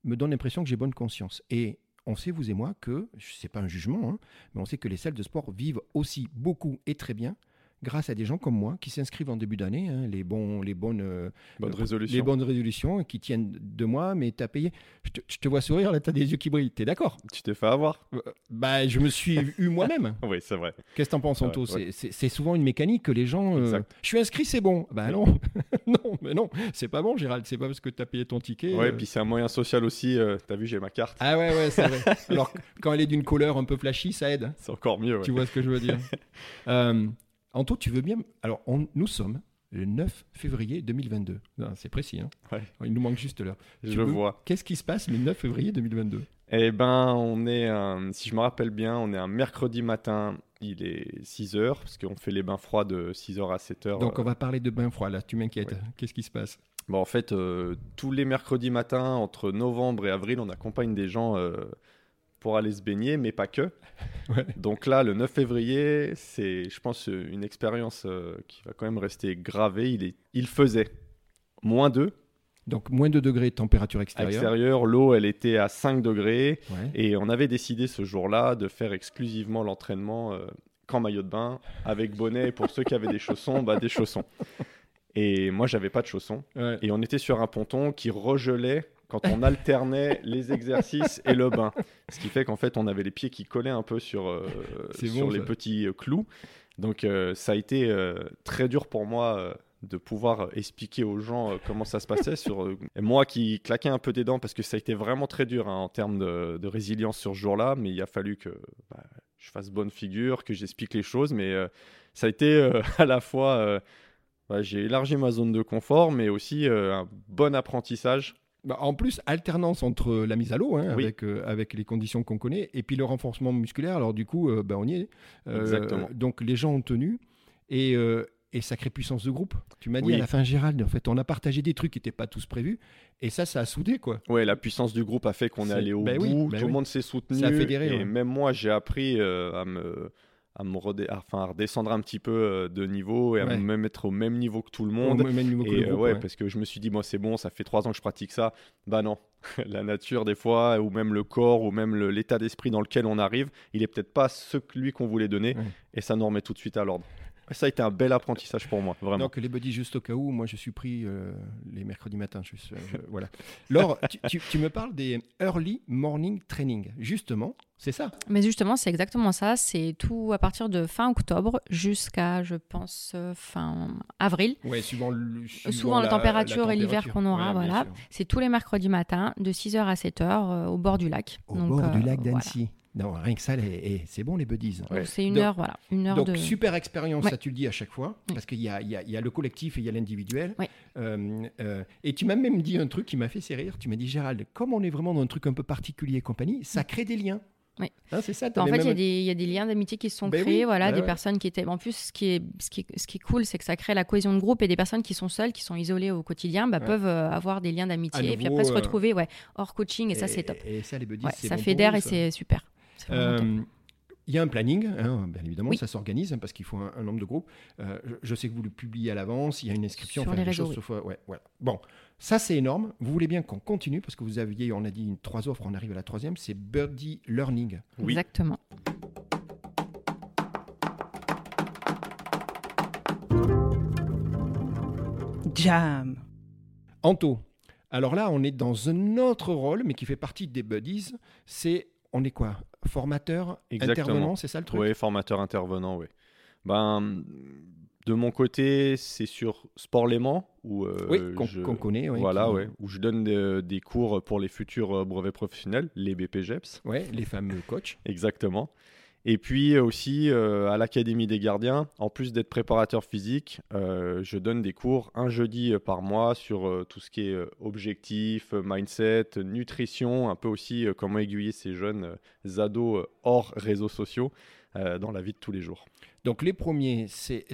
Speaker 5: me donne l'impression que j'ai bonne conscience. Et on sait, vous et moi, que, c'est pas un jugement, hein, mais on sait que les salles de sport vivent aussi beaucoup et très bien grâce à des gens comme moi qui s'inscrivent en début d'année, hein, les, bons, les bonnes... euh,
Speaker 4: Bonne
Speaker 5: euh,
Speaker 4: résolution.
Speaker 5: Les bonnes résolutions qui tiennent de moi, mais t'as payé. Je te, je te vois sourire, là, t'as des yeux qui brillent. T'es d'accord?
Speaker 4: Tu t'es fait avoir?
Speaker 5: Euh, Bah, je me suis eu moi-même.
Speaker 4: Oui, c'est vrai.
Speaker 5: Qu'est-ce que t'en penses, Anto?
Speaker 4: ouais.
Speaker 5: C'est- souvent une mécanique que les gens. euh, je suis inscrit, c'est bon. Bah non, non, mais non, c'est pas bon, Gérald. C'est pas parce que t'as payé ton ticket.
Speaker 4: Ouais,
Speaker 5: euh,
Speaker 4: puis c'est un moyen social aussi. T'as vu, j'ai ma carte.
Speaker 5: Ah ouais, ouais, c'est vrai. Alors, quand elle est d'une couleur un peu flashy, ça aide.
Speaker 4: C'est encore mieux. ouais.
Speaker 5: Tu vois ce que je veux dire? Anto, tu veux bien. Alors, on- nous sommes le 9 février 2022. Non, C'est précis, hein
Speaker 4: Ouais.
Speaker 5: Il nous manque juste là.
Speaker 4: Je
Speaker 5: peux-
Speaker 4: vois.
Speaker 5: Qu'est-ce qui se passe le 9 février 2022
Speaker 4: Eh ben, on est, un- si je me rappelle bien, on est un mercredi matin. Il est 6h, parce qu'on fait les bains froids de 6h à 7h.
Speaker 5: Donc, on va parler de bain froid là. Tu m'inquiètes.
Speaker 4: Ouais.
Speaker 5: Qu'est-ce qui se passe?
Speaker 4: Bon, en fait, euh, tous les mercredis matins, entre novembre et avril, on accompagne des gens euh, pour aller se baigner, mais pas que.
Speaker 5: Ouais.
Speaker 4: Donc là, le 9 février, c'est, je pense, euh, une expérience euh, qui va quand même rester gravée. Il, est, il faisait moins 2
Speaker 5: Donc, moins de degrés de température extérieure.
Speaker 4: L'eau, elle était à 5 degrés.
Speaker 5: Ouais.
Speaker 4: Et on avait décidé ce jour-là de faire exclusivement l'entraînement euh, qu'en maillot de bain, avec bonnet, et pour ceux qui avaient des chaussons, bah, des chaussons. Et moi, j'avais pas de chaussons.
Speaker 5: Ouais.
Speaker 4: Et on était sur un ponton qui regelait quand on alternait les exercices et le bain. Ce qui fait qu'en fait, on avait les pieds qui collaient un peu sur, euh, sur
Speaker 5: bon,
Speaker 4: les
Speaker 5: ça.
Speaker 4: petits euh, clous. Donc, euh, ça a été euh, très dur pour moi de pouvoir expliquer aux gens comment ça se passait. sur, moi qui claquais un peu des dents parce que ça a été vraiment très dur hein, en termes de, de résilience sur ce jour-là. Mais il a fallu que bah, je fasse bonne figure, que j'explique les choses. Mais ça a été à la fois. bah, j'ai élargi ma zone de confort, mais aussi euh, un bon apprentissage.
Speaker 5: Bah, en plus, alternance entre la mise à l'eau, hein,
Speaker 4: Oui.
Speaker 5: avec, euh, avec les conditions qu'on connaît, et puis le renforcement musculaire. Alors, du coup, euh, bah, on y est. Euh,
Speaker 4: Exactement.
Speaker 5: Donc, les gens ont tenu. Et. euh, et sacrée puissance de groupe. Tu m'as dit
Speaker 4: Oui.
Speaker 5: à la fin, Gérald, en fait, on a partagé des trucs qui n'étaient pas tous prévus. Et ça, ça a soudé, quoi.
Speaker 4: Ouais, la puissance du groupe a fait qu'on est allé au
Speaker 5: ben
Speaker 4: bout,
Speaker 5: oui, ben
Speaker 4: tout le
Speaker 5: oui.
Speaker 4: monde s'est soutenu.
Speaker 5: Ça a fédéré,
Speaker 4: et
Speaker 5: ouais.
Speaker 4: même moi, j'ai appris euh, à, me, à me redé- à- enfin, à redescendre un petit peu euh, de niveau et à
Speaker 5: Ouais.
Speaker 4: me mettre au même niveau que tout le monde.
Speaker 5: Au même niveau que
Speaker 4: Et
Speaker 5: le
Speaker 4: euh,
Speaker 5: groupe,
Speaker 4: ouais,
Speaker 5: ouais.
Speaker 4: parce que je me suis dit, moi, c'est bon, ça fait trois ans que je pratique ça. Bah non, la nature, des fois, ou même le corps, ou même l'état d'esprit dans lequel on arrive, il est peut-être pas celui qu'on voulait donner, et ça nous remet tout de suite à l'ordre. Ça a été un bel apprentissage pour moi, vraiment.
Speaker 5: Donc les buddies juste au cas où, moi je suis pris euh, les mercredis matins. Je suis, euh, je- voilà. Laure, tu, tu- tu me parles des early morning training. Justement, c'est ça?
Speaker 3: Mais justement, c'est exactement ça. C'est tout à partir de fin octobre jusqu'à, je pense, euh, fin avril.
Speaker 5: Ouais, suivant, le,
Speaker 3: Souvent la, température et l'hiver qu'on aura, voilà. C'est tous les mercredis matins de 6h à 7h euh, au bord du lac.
Speaker 5: Au
Speaker 3: Donc,
Speaker 5: bord
Speaker 3: euh,
Speaker 5: du lac
Speaker 3: voilà.
Speaker 5: Non, rien que ça, les- et c'est bon les buddies.
Speaker 3: C'est une
Speaker 5: Donc-
Speaker 3: heure, voilà, une heure
Speaker 5: Donc
Speaker 3: de.
Speaker 5: super expérience,
Speaker 3: Ouais.
Speaker 5: ça tu le dis à chaque fois, parce qu'il y a, il y a- il y a le collectif et il y a l'individuel.
Speaker 3: Ouais.
Speaker 5: Euh, euh, et tu m'as même dit un truc qui m'a fait serrir. Tu m'as dit Gérald, comme on est vraiment dans un truc un peu particulier et compagnie, ça crée des liens.
Speaker 3: Oui.
Speaker 5: Hein, c'est ça.
Speaker 3: En
Speaker 5: t'avais
Speaker 3: fait, il y, a
Speaker 5: même-
Speaker 3: des- il y a des liens d'amitié qui se sont
Speaker 5: Ben
Speaker 3: créés,
Speaker 5: oui,
Speaker 3: voilà,
Speaker 5: ouais,
Speaker 3: des
Speaker 5: ouais.
Speaker 3: personnes qui étaient. En plus, ce qui est, ce qui est, ce qui est cool, c'est que ça crée la cohésion de groupe et des personnes qui sont seules, qui sont isolées au quotidien, bah,
Speaker 5: Ouais.
Speaker 3: peuvent euh, avoir des liens d'amitié et puis après se retrouver ouais, hors coaching et ça, c'est top.
Speaker 5: Et, ça, les buddies,
Speaker 3: Ouais, ça
Speaker 5: bon
Speaker 3: fédère
Speaker 5: vous,
Speaker 3: et c'est super.
Speaker 5: Euh, Il y a un planning, hein, bien évidemment,
Speaker 3: Oui.
Speaker 5: ça s'organise hein, parce qu'il faut un, un nombre de groupes. Euh, je, je sais que vous le publiez à l'avance, il y a une inscription.
Speaker 3: Sur
Speaker 5: enfin,
Speaker 3: les réseaux,
Speaker 5: choses
Speaker 3: oui.
Speaker 5: se font- ouais, voilà. Bon, ça c'est énorme. Vous voulez bien qu'on continue parce que vous aviez, on a dit, une, trois offres, on arrive à la troisième, c'est Birdie Learning.
Speaker 4: Oui.
Speaker 3: Exactement.
Speaker 2: Jam.
Speaker 5: Anto, alors là, on est dans un autre rôle, mais qui fait partie des Buddies. C'est, on est quoi? Formateur,
Speaker 4: Exactement.
Speaker 5: intervenant, c'est ça le truc
Speaker 4: Oui, formateur intervenant, oui. Ben, de mon côté, c'est sur Sport Léman, où, euh,
Speaker 5: Oui, qu'on
Speaker 4: je-
Speaker 5: qu'on connaît. ouais,
Speaker 4: voilà,
Speaker 5: qui-
Speaker 4: ouais, où je donne des, des cours pour les futurs euh, brevets professionnels, les BPGEPS.
Speaker 5: Ouais, les fameux coachs.
Speaker 4: Exactement. Et puis euh, aussi euh, à l'Académie des gardiens, en plus d'être préparateur physique, euh, je donne des cours un jeudi par mois sur euh, tout ce qui est objectif, mindset, nutrition, un peu aussi comment aiguiller ces jeunes ados hors réseaux sociaux dans la vie de tous les jours.
Speaker 5: Donc les premiers, c'est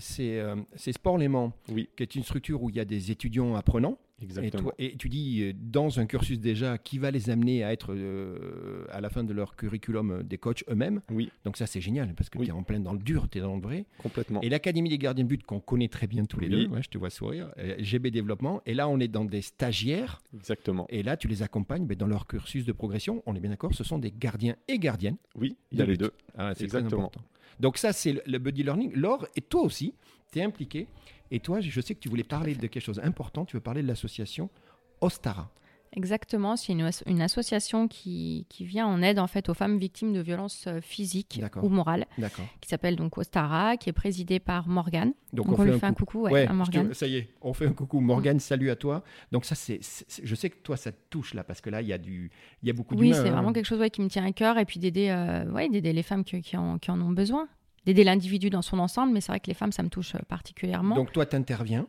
Speaker 5: Sport Léman,
Speaker 4: Oui.
Speaker 5: qui est une structure où il y a des étudiants apprenants. Et,
Speaker 4: Exactement.
Speaker 5: toi- et tu dis euh, dans un cursus déjà qui va les amener à être euh, à la fin de leur curriculum euh, des coachs eux-mêmes?
Speaker 4: Oui,
Speaker 5: Donc ça c'est génial parce que
Speaker 4: Oui.
Speaker 5: tu es en plein dans le dur, tu es dans le vrai.
Speaker 4: complètement.
Speaker 5: Et l'Académie des gardiens de but qu'on connaît très bien tous les
Speaker 4: Oui.
Speaker 5: deux, ouais, je te vois sourire, GB Développement. Et là on est dans des stagiaires
Speaker 4: Exactement.
Speaker 5: et là tu les accompagnes ben, dans leur cursus de progression. On est bien d'accord, ce sont des gardiens et gardiennes.
Speaker 4: Oui, il y a les deux.
Speaker 5: Ah, c'est très
Speaker 4: Exactement.
Speaker 5: important. Donc ça, c'est le, le buddy learning. Laure, et toi aussi, tu es impliqué. Et toi, je sais que tu voulais parler de quelque chose d'important. Tu veux parler de l'association Ostara.
Speaker 3: Exactement, c'est une, as- une association qui, qui vient en aide en fait aux femmes victimes de violences euh, physiques ou morales, qui s'appelle donc Ostara, qui est présidée par Morgane.
Speaker 5: Donc,
Speaker 3: Donc, on, lui fait un coucou ouais,
Speaker 5: Ouais,
Speaker 3: à Morgane.
Speaker 5: te- ça y est, on fait un coucou. Morgane, salut à toi. Donc ça, c'est, je sais que toi, ça te touche là, parce que là, il y a du, il y a beaucoup
Speaker 3: Oui, c'est
Speaker 5: hein.
Speaker 3: vraiment quelque chose ouais, qui me tient à cœur et puis d'aider euh, ouais, d'aider les femmes qui, qui en, qui en ont besoin. D'aider l'individu dans son ensemble, mais c'est vrai que les femmes, ça me touche euh, particulièrement.
Speaker 5: Donc toi, tu interviens.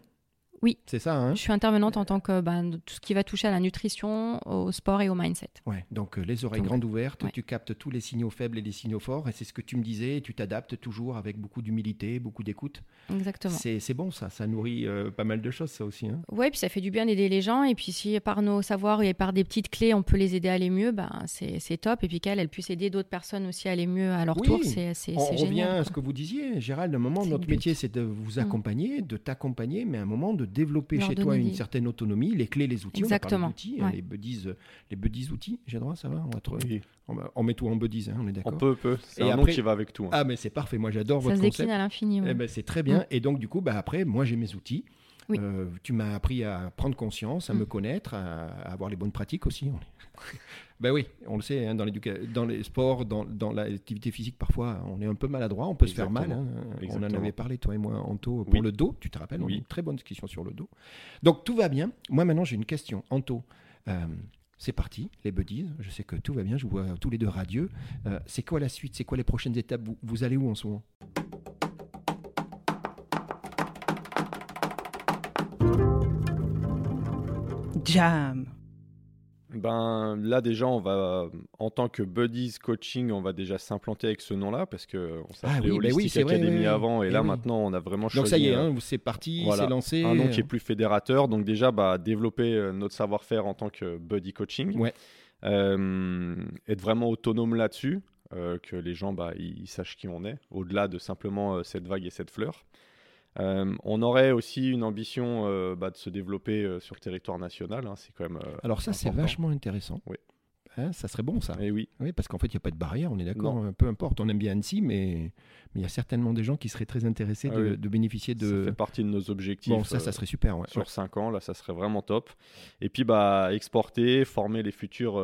Speaker 3: Oui.
Speaker 5: C'est ça, hein
Speaker 3: je suis intervenante en tant que ben, de tout ce qui va toucher à la nutrition, au sport et au mindset.
Speaker 5: Ouais, donc euh, les oreilles
Speaker 3: Donc,
Speaker 5: grandes ouvertes,
Speaker 3: ouais.
Speaker 5: tu captes tous les signaux faibles et les signaux forts, et c'est ce que tu me disais, et tu t'adaptes toujours avec beaucoup d'humilité, beaucoup d'écoute.
Speaker 3: Exactement.
Speaker 5: C'est, bon ça, ça nourrit euh, pas mal de choses ça aussi. Hein
Speaker 3: Ouais, puis ça fait du bien d'aider les gens. Et puis si par nos savoirs et par des petites clés, on peut les aider à aller mieux, ben, c'est top. Et puis qu'elles elles puissent aider d'autres personnes aussi à aller mieux à leur
Speaker 5: Oui.
Speaker 3: tour, c'est c'est-
Speaker 5: On revient
Speaker 3: génial.
Speaker 5: à ce que vous disiez, Gérald, à un moment, notre
Speaker 3: but.
Speaker 5: métier, c'est de vous accompagner, de t'accompagner, mais à un moment, de développer
Speaker 3: Leur
Speaker 5: chez toi une
Speaker 3: des-
Speaker 5: certaine autonomie, les clés, les outils.
Speaker 3: Exactement,
Speaker 5: On a parlé d'outils,
Speaker 3: ouais.
Speaker 5: hein, les buddies, euh, les buddies outils, j'ai le droit, ça va on, va trouver-
Speaker 4: Oui.
Speaker 5: on, on met tout en buddies, hein, on est
Speaker 4: On
Speaker 5: d'accord
Speaker 4: peut, peut. C'est un
Speaker 5: après-
Speaker 4: nom qui va avec tout. hein.
Speaker 5: Ah, mais c'est parfait, moi j'adore
Speaker 3: Ça
Speaker 5: votre
Speaker 3: se
Speaker 5: concept.
Speaker 3: décline à l'infini. ouais.
Speaker 5: Eh ben, c'est très bien. Et donc, du coup, bah, après, moi, j'ai mes outils.
Speaker 3: Oui.
Speaker 5: Euh, tu m'as appris à prendre conscience, à
Speaker 3: Mm.
Speaker 5: me connaître, à, à avoir les bonnes pratiques aussi. Ben oui, on le sait, hein, dans, dans les sports, dans, dans l'activité physique, parfois, on est un peu maladroit, on peut se faire mal. Hein. On en avait parlé, toi et moi, Anto, pour
Speaker 4: Oui.
Speaker 5: le dos, tu te rappelles On a une très bonne discussion sur le dos. Donc, tout va bien. Moi, maintenant, j'ai une question. Anto, euh, c'est parti, les buddies. Je sais que tout va bien, je vous vois tous les deux radieux. Euh, c'est quoi la suite? C'est quoi les prochaines étapes? Vous, vous allez où en ce moment?
Speaker 2: Jam.
Speaker 4: Ben là déjà on va en tant que buddies coaching on va déjà s'implanter avec ce nom-là parce que on s'appelait
Speaker 5: Ah oui, bah oui,
Speaker 4: Holistic
Speaker 5: c'est vrai,
Speaker 4: Academy
Speaker 5: oui, oui.
Speaker 4: avant et
Speaker 5: Eh
Speaker 4: là
Speaker 5: oui.
Speaker 4: maintenant on a vraiment choisi
Speaker 5: Donc ça y est, hein, c'est parti,
Speaker 4: Voilà.
Speaker 5: c'est lancé.
Speaker 4: un nom qui est plus fédérateur donc déjà bah, développer euh, notre savoir-faire en tant que buddy coaching
Speaker 5: Ouais.
Speaker 4: Euh, être vraiment autonome là-dessus euh, que les gens bah, ils ils sachent qui on est, au-delà de simplement euh, cette vague et cette fleur. Euh, on aurait aussi une ambition euh, bah, de se développer euh, sur le territoire national. hein, c'est quand même.
Speaker 5: Alors ça, c'est vachement intéressant.
Speaker 4: Oui.
Speaker 5: Hein, ça serait bon, ça.
Speaker 4: Et oui,
Speaker 5: Oui, parce qu'en fait, il n'y a pas de barrière, on est d'accord. Hein, Peu importe, on aime bien Annecy, mais il y a certainement des gens qui seraient très intéressés
Speaker 4: Ah
Speaker 5: de,
Speaker 4: oui.
Speaker 5: de bénéficier
Speaker 4: ça fait partie de nos objectifs.
Speaker 5: Bon, ça, ça serait super. ouais.
Speaker 4: sur 5 ans, là, ça serait vraiment top. Et puis, bah, exporter, former les futurs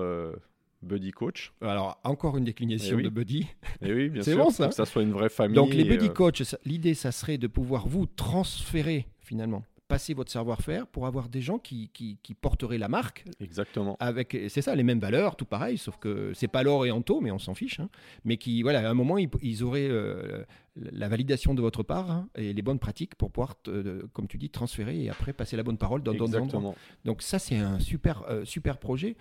Speaker 4: buddy coach.
Speaker 5: Alors, encore une déclination
Speaker 4: Eh oui.
Speaker 5: de Buddy.
Speaker 4: Et oui, bien
Speaker 5: C'est
Speaker 4: sûr,
Speaker 5: bon, ça.
Speaker 4: que ça soit une vraie famille.
Speaker 5: Donc, les Buddy
Speaker 4: euh,
Speaker 5: Coach, l'idée, ça serait de pouvoir vous transférer, finalement, passer votre savoir-faire pour avoir des gens qui, qui, qui porteraient la marque
Speaker 4: Exactement.
Speaker 5: avec, c'est ça, les mêmes valeurs, tout pareil, sauf que c'est pas l'or et Anto, mais on s'en fiche. hein. mais qui, voilà, à un moment, ils, ils auraient euh, la validation de votre part hein, et les bonnes pratiques pour pouvoir, comme tu dis, transférer et après passer la bonne parole dans d'autres endroits.
Speaker 4: Exactement.
Speaker 5: Donc ça, c'est un super, euh, super projet.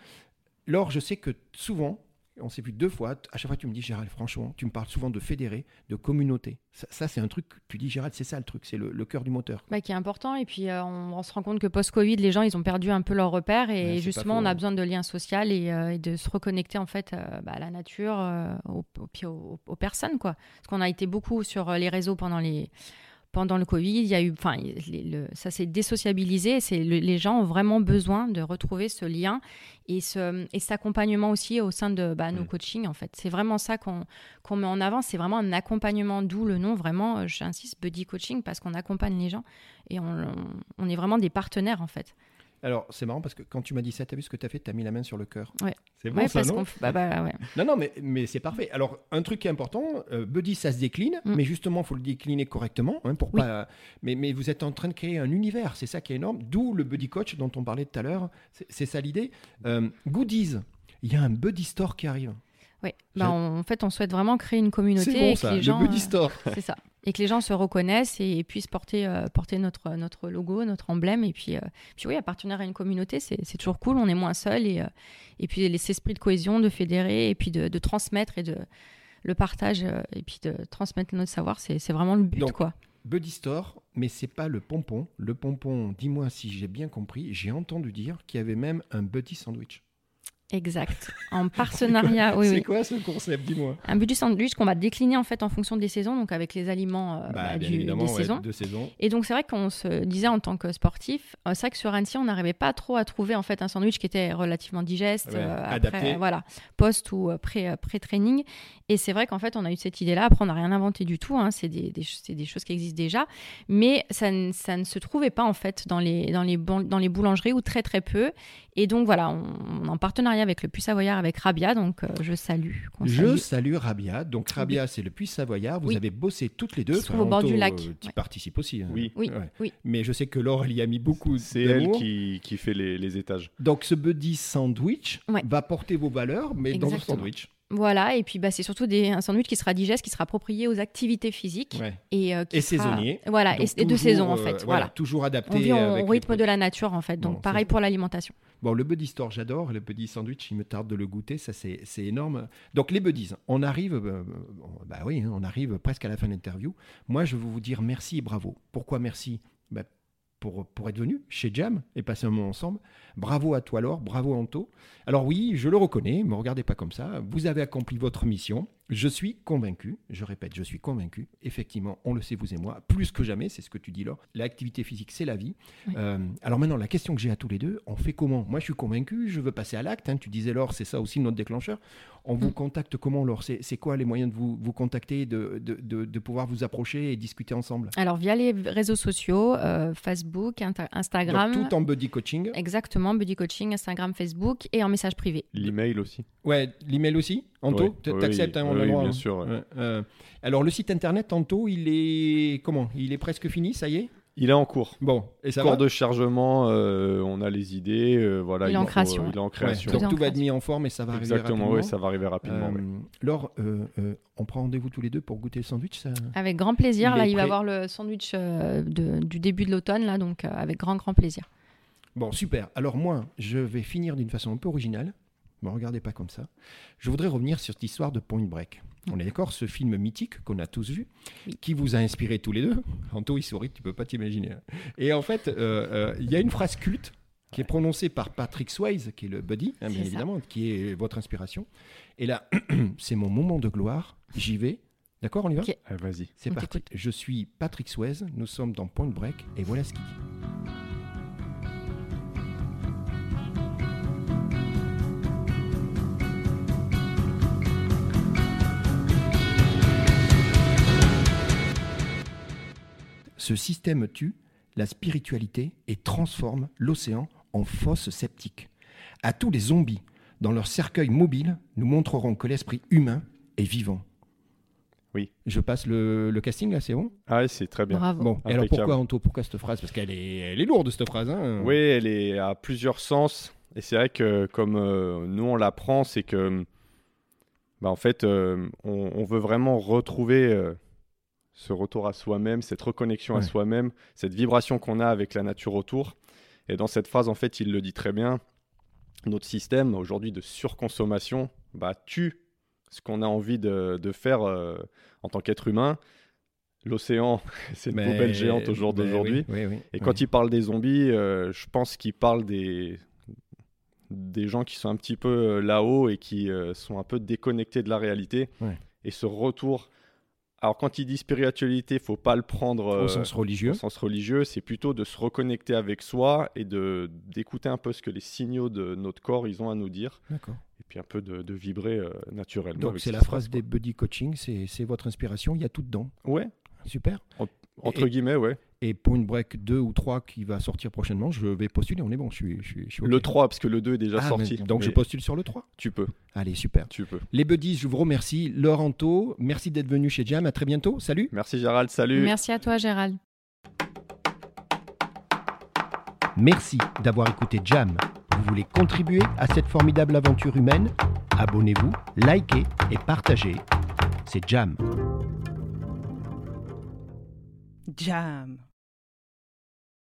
Speaker 5: Laure, je sais que souvent, on s'est vu deux fois, à chaque fois tu me dis, Gérald, franchement, tu me parles souvent de fédérer, de communauté. Ça, ça, c'est un truc, tu dis, Gérald, c'est ça le truc, c'est le, le cœur du moteur.
Speaker 3: Bah, qui est important. Et puis, euh, on, on se rend compte que post-Covid, les gens, ils ont perdu un peu leur repère. Et justement,
Speaker 5: faux,
Speaker 3: on a
Speaker 5: ouais.
Speaker 3: besoin de liens sociaux et, euh, et de se reconnecter, en fait, euh, bah, à la nature, aux, aux personnes, quoi. Parce qu'on a été beaucoup sur les réseaux pendant les pendant le Covid, il y a eu, enfin, le- ça s'est désociabilisé. C'est le- les gens ont vraiment besoin de retrouver ce lien et ce et cet accompagnement aussi au sein de bah, nos coachings. En fait, c'est vraiment ça qu'on qu'on met en avant. C'est vraiment un accompagnement, d'où le nom. Vraiment, euh, j'insiste, buddy coaching parce qu'on accompagne les gens et on, on- on est vraiment des partenaires en fait.
Speaker 5: Alors, c'est marrant parce que quand tu m'as dit ça, tu as vu ce que tu as fait, tu as mis la main sur le cœur.
Speaker 3: Ouais.
Speaker 5: C'est bon
Speaker 3: Ouais,
Speaker 5: ça,
Speaker 3: parce
Speaker 5: non?
Speaker 3: f- bah, bah, ouais.
Speaker 5: Non, non, mais, mais c'est parfait. Alors, un truc qui est important, euh, Buddy, ça se décline,
Speaker 3: Mm.
Speaker 5: mais justement, il faut le décliner correctement. hein, pour
Speaker 3: Oui.
Speaker 5: pas... mais, mais vous êtes en train de créer un univers, c'est ça qui est énorme. D'où le Buddy Coach dont on parlait tout à l'heure. C'est ça l'idée. Euh, goodies, il y a un Buddy Store qui arrive.
Speaker 3: Ouais. Bah, on- en fait, on souhaite vraiment créer une communauté
Speaker 5: C'est bon ça,
Speaker 3: les
Speaker 5: le
Speaker 3: gens,
Speaker 5: Buddy
Speaker 3: euh,
Speaker 5: Store.
Speaker 3: c'est ça, et que les gens se reconnaissent et, et puissent porter euh, porter notre notre logo, notre emblème et puis euh, puis oui, appartenir à une communauté, c'est toujours cool. On est moins seul et euh, et puis les esprits de cohésion, de fédérer et puis de, de transmettre et de le partage et puis de transmettre notre savoir, c'est c'est vraiment le but
Speaker 5: Donc,
Speaker 3: quoi.
Speaker 5: Buddy Store, mais c'est pas le pompon. Le pompon, dis-moi si j'ai bien compris, j'ai entendu dire qu'il y avait même un Buddy Sandwich.
Speaker 3: Exact. En partenariat, oui
Speaker 5: c'est
Speaker 3: oui.
Speaker 5: quoi ce concept, dis-moi
Speaker 3: Un budget sandwich qu'on va décliner en fait en fonction des saisons, donc avec les aliments euh, bah, du- des
Speaker 5: ouais,
Speaker 3: saisons.
Speaker 5: de saison.
Speaker 3: Et donc c'est vrai qu'on se disait en tant que sportif, euh, c'est vrai que sur Annecy on n'arrivait pas trop à trouver en fait un sandwich qui était relativement digeste,
Speaker 5: Ouais,
Speaker 3: euh, après,
Speaker 5: adapté.
Speaker 3: euh, voilà, post ou euh, pré pré-training. Et c'est vrai qu'en fait on a eu cette idée-là. Après on n'a rien inventé du tout, hein, c'est des, choses qui existent déjà, mais ça, ne- ça ne se trouvait pas en fait dans les dans les ban- dans les boulangeries ou très très peu. Et donc voilà, on, en partenariat avec le Puy Savoyard, avec Rabia, donc euh, je salue.
Speaker 5: Je
Speaker 3: salue.
Speaker 5: Rabia. Donc Rabia, c'est le Puy Savoyard. Vous
Speaker 3: Oui.
Speaker 5: avez bossé toutes les deux.
Speaker 3: Qui se trouve au bord du lac.
Speaker 5: Tu
Speaker 3: Ouais.
Speaker 5: participes aussi. hein.
Speaker 4: Oui.
Speaker 3: Oui,
Speaker 5: Ouais.
Speaker 3: oui.
Speaker 5: Mais je sais que Laure, elle y a mis beaucoup
Speaker 4: C'est elle qui, qui fait les, les étages.
Speaker 5: Donc ce buddy sandwich
Speaker 3: Ouais.
Speaker 5: va porter vos valeurs, mais dans
Speaker 3: Exactement.
Speaker 5: sandwich.
Speaker 3: Voilà, et puis bah, c'est surtout des, un sandwich qui sera digeste, qui sera approprié aux activités physiques.
Speaker 5: Ouais.
Speaker 3: Et, euh, qui
Speaker 5: Et
Speaker 3: sera-
Speaker 5: saisonnier.
Speaker 3: Voilà, et, de saison en
Speaker 5: euh,
Speaker 3: fait.
Speaker 5: voilà,
Speaker 3: voilà.
Speaker 5: Toujours adapté.
Speaker 3: On vit au- rythme de la nature en fait, donc
Speaker 5: Bon,
Speaker 3: pareil pour l'alimentation.
Speaker 5: Bon, le buddy store, j'adore. Le buddy sandwich, il me tarde de le goûter. Ça, c'est énorme. Donc, les buddies, on arrive, euh, on- bah oui, hein, on arrive presque à la fin de l'interview. Moi, je veux vous dire merci et bravo. Pourquoi merci? Bah, pour, pour être venu chez Jam et passer un moment ensemble. Bravo à toi, Laure. Bravo, Anto. Alors, oui, je le reconnais. Me regardez pas comme ça. Vous avez accompli votre mission. Je suis convaincu. Je répète, je suis convaincu. Effectivement, on le sait, vous et moi, plus que jamais. C'est ce que tu dis, Laure. L'activité physique, c'est la vie.
Speaker 3: Oui.
Speaker 5: Euh, alors maintenant, la question que j'ai à tous les deux, on fait comment? Moi, je suis convaincu, je veux passer à l'acte. hein. Tu disais, Laure, c'est ça aussi notre déclencheur. On vous
Speaker 3: Mm.
Speaker 5: contacte comment, Laure? C'est quoi les moyens de vous, vous contacter, de, de, de- de pouvoir vous approcher et discuter ensemble?
Speaker 3: Alors via les réseaux sociaux, euh, Facebook, Instagram,
Speaker 5: Donc, tout en buddy coaching.
Speaker 3: exactement, Buddy Coaching, Instagram, Facebook et en message privé.
Speaker 4: L'email aussi.
Speaker 5: Ouais, l'email aussi? Anto
Speaker 4: Oui,
Speaker 5: t-
Speaker 4: oui,
Speaker 5: T'acceptes, hein, on a
Speaker 4: oui,
Speaker 5: le droit,
Speaker 4: bien
Speaker 5: hein.
Speaker 4: sûr, ouais.
Speaker 5: Euh, alors, le site internet, Anto, il est. Comment? Il est presque fini, ça y est?
Speaker 4: Il est en cours.
Speaker 5: Bon, et ça
Speaker 4: cours
Speaker 5: va?
Speaker 4: de chargement, euh, on a les idées. euh, voilà,
Speaker 3: Il est en
Speaker 4: faut-
Speaker 3: création,
Speaker 4: il est en création.
Speaker 3: Tout
Speaker 5: Donc tout va être mis en forme et ça va arriver
Speaker 4: Exactement,
Speaker 5: rapidement.
Speaker 4: oui, ça va arriver rapidement.
Speaker 5: Euh,
Speaker 4: ouais.
Speaker 5: Laure, euh, euh, on prend rendez-vous tous les deux pour goûter le sandwich ça?
Speaker 3: Avec grand plaisir.
Speaker 5: Il
Speaker 3: là, il va avoir le sandwich euh, de- du début de l'automne, là, donc euh, avec grand, grand plaisir.
Speaker 5: Bon, super. Alors moi, je vais finir d'une façon un peu originale. Ne me regardez pas comme ça. Je voudrais revenir sur cette histoire de Point Break. On est d'accord, ce film mythique qu'on a tous vu, qui vous a inspiré tous les deux. Anto, il sourit, tu peux pas t'imaginer. Et en fait, euh, euh, il y a une phrase culte qui est prononcé par Patrick Swayze, qui est le buddy, hein, bien
Speaker 3: ça.
Speaker 5: évidemment, qui est votre inspiration. Et là, c'est mon moment de gloire. J'y vais. D'accord, on y va?
Speaker 4: Ah, Vas-y.
Speaker 5: C'est parti. Je suis Patrick Swayze, nous sommes dans Point Break, et voilà ce qu'il dit. Ce système tue la spiritualité et transforme l'océan en fosse septique. À tous les zombies, dans leur cercueil mobile, nous montrerons que l'esprit humain est vivant.
Speaker 4: Oui.
Speaker 5: Je passe le, le casting là, c'est bon?
Speaker 4: Ah, c'est très bien.
Speaker 3: Bravo.
Speaker 5: Bon, et alors pourquoi Anto Pourquoi cette phrase? Parce qu'elle est, elle est lourde cette phrase. Hein
Speaker 4: Oui, elle est à plusieurs sens. Et c'est vrai que comme euh, nous on l'apprend, c'est que bah, en fait, euh, on, on veut vraiment retrouver euh, ce retour à soi-même, cette reconnexion à soi-même, cette vibration qu'on a avec la nature autour. Et dans cette phrase, en fait, il le dit très bien. Notre système aujourd'hui de surconsommation bah, tue ce qu'on a envie de, de faire euh, en tant qu'être humain. L'océan, c'est une
Speaker 5: Mais-
Speaker 4: poubelle géante au jour d'aujourd'hui.
Speaker 5: oui, oui, oui,
Speaker 4: Et quand il parle des zombies, euh, je pense qu'il parle des, des gens qui sont un petit peu euh, là-haut et qui euh, sont un peu déconnectés de la réalité. Et ce retour. Alors, quand il dit spiritualité, faut pas le prendre euh,
Speaker 5: au sens religieux.
Speaker 4: au sens religieux, c'est plutôt de se reconnecter avec soi et de d'écouter un peu ce que les signaux de notre corps ils ont à nous dire,
Speaker 5: D'accord.
Speaker 4: et puis un peu de, de vibrer euh, naturellement.
Speaker 5: Donc c'est
Speaker 4: ce
Speaker 5: la phrase des buddy coaching, c'est votre inspiration, il y a tout dedans.
Speaker 4: Ouais,
Speaker 5: Super.
Speaker 4: entre
Speaker 5: Et-
Speaker 4: guillemets, ouais.
Speaker 5: Et pour une break 2 ou 3 qui va sortir prochainement, je vais postuler, on est bon, je suis, je suis, je suis OK.
Speaker 4: Le 3, parce que le 2 est déjà
Speaker 5: Ah,
Speaker 4: sorti.
Speaker 5: mais- donc je postule sur le 3.
Speaker 4: Tu peux,
Speaker 5: Allez, super.
Speaker 4: tu peux.
Speaker 5: Les buddies, je vous remercie. Laurento, merci d'être venu chez Jam, à très bientôt, salut
Speaker 4: Merci Gérald, salut.
Speaker 3: Merci à toi, Gérald.
Speaker 5: Merci d'avoir écouté Jam. Vous voulez contribuer à cette formidable aventure humaine? Abonnez-vous, likez et partagez. C'est Jam.
Speaker 2: Jam.